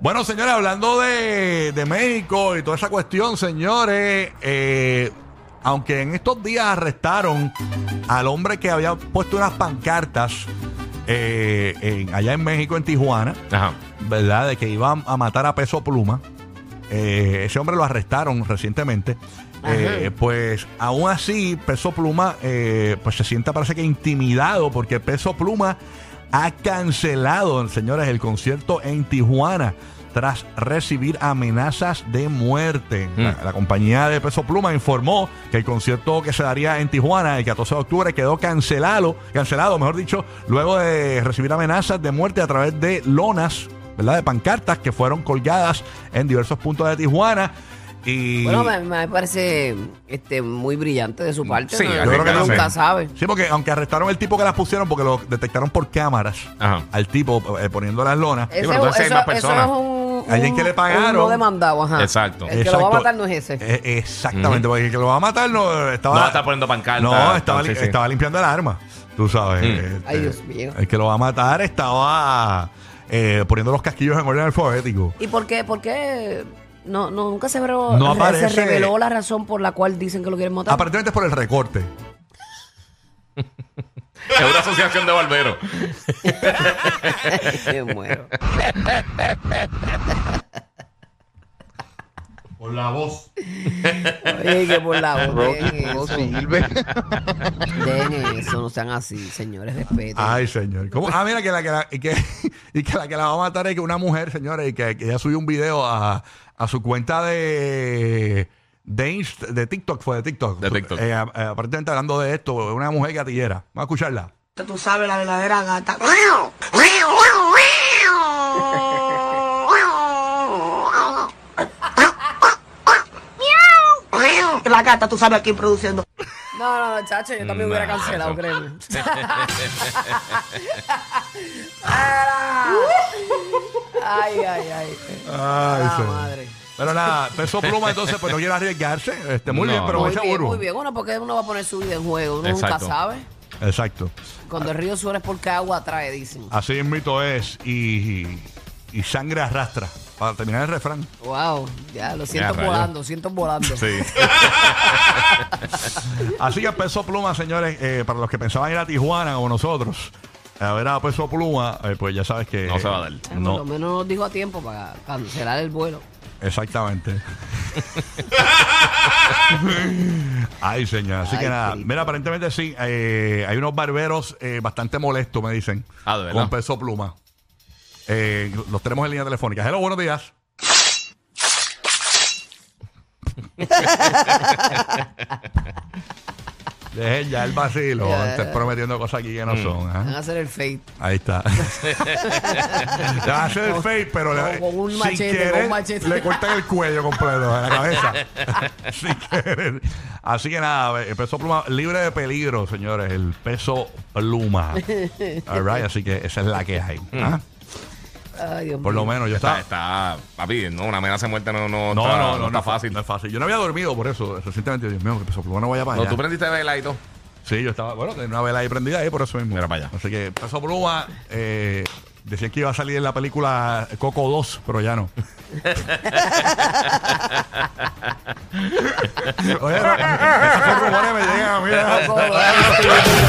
Bueno, señores, hablando de, de México y toda esa cuestión, señores, eh, aunque en estos días arrestaron al hombre que había puesto unas pancartas eh, en- allá en México, en Tijuana, Ajá. ¿verdad? De que iban a matar a Peso Pluma. Eh, ese hombre lo arrestaron recientemente. Eh, pues aún así, Peso Pluma eh, pues se siente parece que intimidado porque Peso Pluma ha cancelado, señores, el concierto en Tijuana tras recibir amenazas de muerte. La, la compañía de Peso Pluma informó que el concierto que se daría en Tijuana el 14 de octubre quedó cancelado, cancelado, mejor dicho, luego de recibir amenazas de muerte a través de lonas, ¿verdad? De pancartas que fueron colgadas en diversos puntos de Tijuana. Y Bueno, me, me parece este, muy brillante de su parte. Sí, ¿no? yo creo que no nunca sé. sabe. Sí, porque aunque arrestaron el tipo que las pusieron porque lo detectaron por cámaras Ajá. al tipo eh, poniendo las lonas. Ese- pero entonces hay eso, más eso personas. es un, Alguien que le pagaron. un demandado, ajá. Exacto. El que lo va a Exacto. matar no es ese. Eh, exactamente, porque el que lo va a matar no estaba. No va a estar poniendo pancartas. No, estaba, Sí, li- sí. estaba limpiando el arma. Tú sabes. Mm. este, Ay, Dios mío. El que lo va a matar estaba eh, poniendo los casquillos en orden alfabético. ¿Y por qué? ¿Por qué? No, no, nunca se, reveló, No se aparece- reveló la razón por la cual dicen que lo quieren matar. Aparentemente es por el recorte. Es una asociación de barberos. Me muero. Por la voz. Oye, que por la voz. No eso. sirve. Dejen eso, no sean así, señores, respeten. Ay, señor. ¿Cómo? Ah, mira, que la que, la, y que, y que la que la va a matar es que una mujer, señores, y que, que ella subió un video a, a su cuenta de, de, Inst- de TikTok, fue de TikTok. De TikTok. Eh, eh, aparentemente hablando de esto, una mujer gatillera. Vamos a escucharla. Tú sabes la verdadera gata. La gata, tú sabes aquí produciendo. No, no, no, chacho, yo también hubiera cancelado, créeme. ay, ay, ay. Ay, Ah, señor. madre. Pero nada, peso pluma, entonces, pues no quiere arriesgarse. Este, muy No, bien, pero. Muy mucha bien, muy bien. Bueno, porque uno va a poner su vida en juego. Uno Exacto. nunca sabe. Exacto. Cuando el río suena es porque agua trae, dicen. Así es mito es. Y, y sangre arrastra. Para terminar el refrán. Wow, ya lo siento rayos. volando, siento volando. Sí. Así que peso pluma, señores, eh, para los que pensaban ir a Tijuana como nosotros, a ver a peso pluma, eh, pues ya sabes que. No se va a dar. Ay, Por lo No, menos nos dijo a tiempo para cancelar el vuelo. exactamente. Ay, señor. Así Ay, que nada. Cristo. Mira, aparentemente sí. eh, hay unos barberos eh, bastante molestos, me dicen. Ah, ¿de verdad? Con peso pluma. Eh, los tenemos en línea telefónica. Hello, buenos días. Dejen ya el vacilo. Ya. Estás prometiendo cosas aquí que no son. ¿ah? Van a hacer el fake. Ahí está. le va a hacer el fake, pero le, con un sin machete, querer, con un machete. le cortan el cuello completo en la cabeza. sin querer. Así que nada, el peso pluma libre de peligro, señores. El peso pluma. All right, así que esa es la que hay. ¿ah? Ay, Dios Por lo mío. menos yo Está, estaba. está, papi, no, una amenaza de muerte no, no, No, está, no, no, no está fácil. No es fácil. Yo no había dormido por eso. Recientemente, Dios mío, que peso pluma no vaya para No, allá. tú prendiste vela y todo. Sí, yo estaba, bueno, tenía una vela ahí prendida ahí por eso mismo. Mira para allá. Así que Peso Pluma eh, decían que iba a salir en la película Coco 2, pero ya no. Oye, esos rumores me llegan a mí.